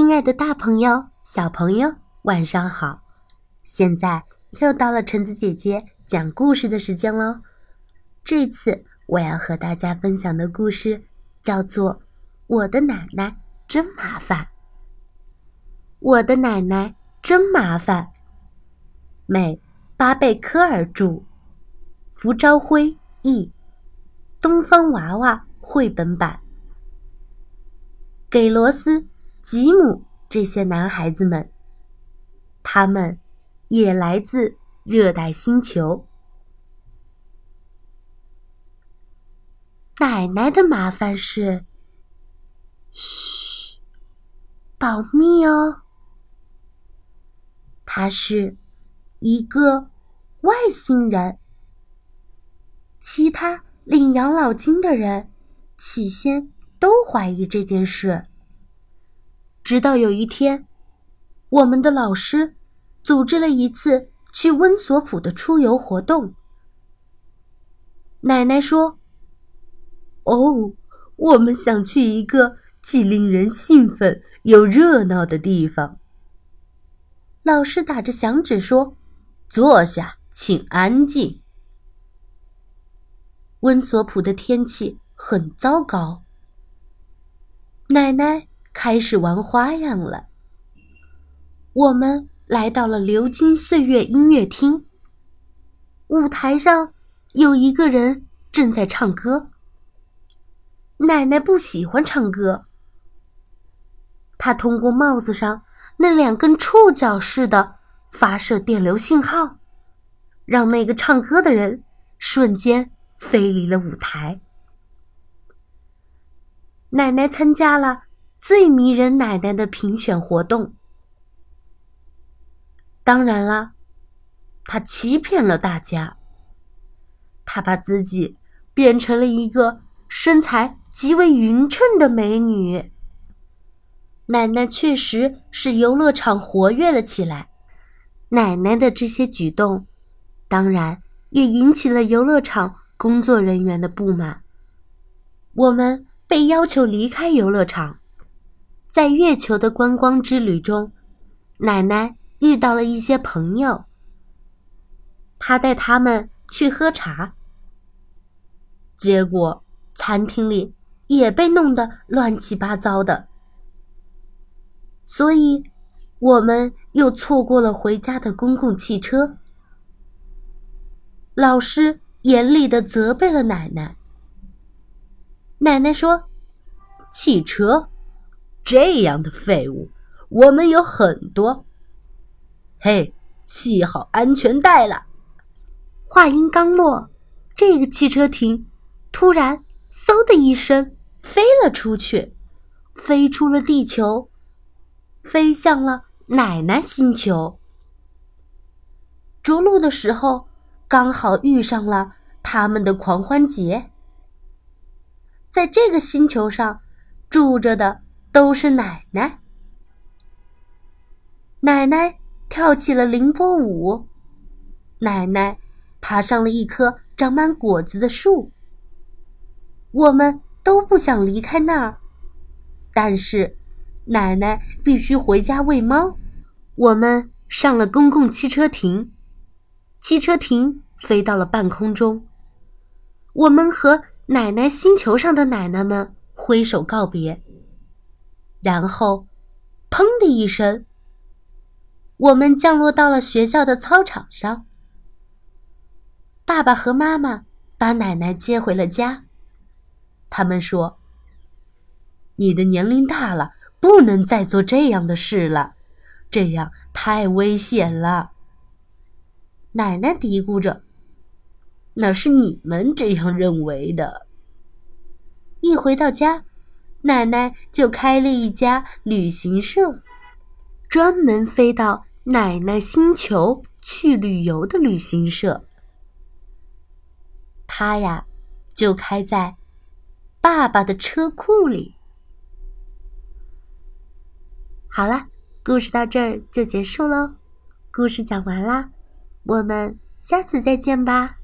亲爱的大朋友、小朋友，晚上好！现在又到了橙子姐姐讲故事的时间喽。这次我要和大家分享的故事叫做《我的奶奶真麻烦》。我的奶奶真麻烦。美巴贝科尔著，福朝辉译，东方娃娃绘本版。给罗斯、吉姆这些男孩子们，他们也来自热带星球。奶奶的麻烦是，嘘，保密哦。他是一个外星人。其他领养老金的人起先。都怀疑这件事。直到有一天，我们的老师组织了一次去温索普的出游活动。奶奶说：“哦，我们想去一个既令人兴奋又热闹的地方。”老师打着响指说：“坐下，请安静。”温索普的天气很糟糕。奶奶开始玩花样了。我们来到了流金岁月音乐厅。舞台上有一个人正在唱歌。奶奶不喜欢唱歌。她通过帽子上那两根触角似的发射电流信号，让那个唱歌的人瞬间飞离了舞台。奶奶参加了最迷人奶奶的评选活动。当然了，他欺骗了大家。他把自己变成了一个身材极为匀称的美女。奶奶确实是游乐场活跃了起来。奶奶的这些举动，当然也引起了游乐场工作人员的不满。我们。被要求离开游乐场，在月球的观光之旅中，奶奶遇到了一些朋友。她带他们去喝茶，结果餐厅里也被弄得乱七八糟的，所以我们又错过了回家的公共汽车。老师严厉的责备了奶奶。奶奶说：“汽车，这样的废物，我们有很多。嘿，系好安全带了。”话音刚落，这个汽车停，突然“嗖”的一声飞了出去，飞出了地球，飞向了奶奶星球。着陆的时候，刚好遇上了他们的狂欢节。在这个星球上，住着的都是奶奶。奶奶跳起了凌波舞，奶奶爬上了一棵长满果子的树。我们都不想离开那儿，但是奶奶必须回家喂猫。我们上了公共汽车亭，汽车亭飞到了半空中。我们和。奶奶星球上的奶奶们挥手告别，然后，砰的一声，我们降落到了学校的操场上。爸爸和妈妈把奶奶接回了家。他们说：“你的年龄大了，不能再做这样的事了，这样太危险了。”奶奶嘀咕着。那是你们这样认为的。一回到家，奶奶就开了一家旅行社，专门飞到奶奶星球去旅游的旅行社。他呀，就开在爸爸的车库里。好了，故事到这儿就结束喽。故事讲完啦，我们下次再见吧。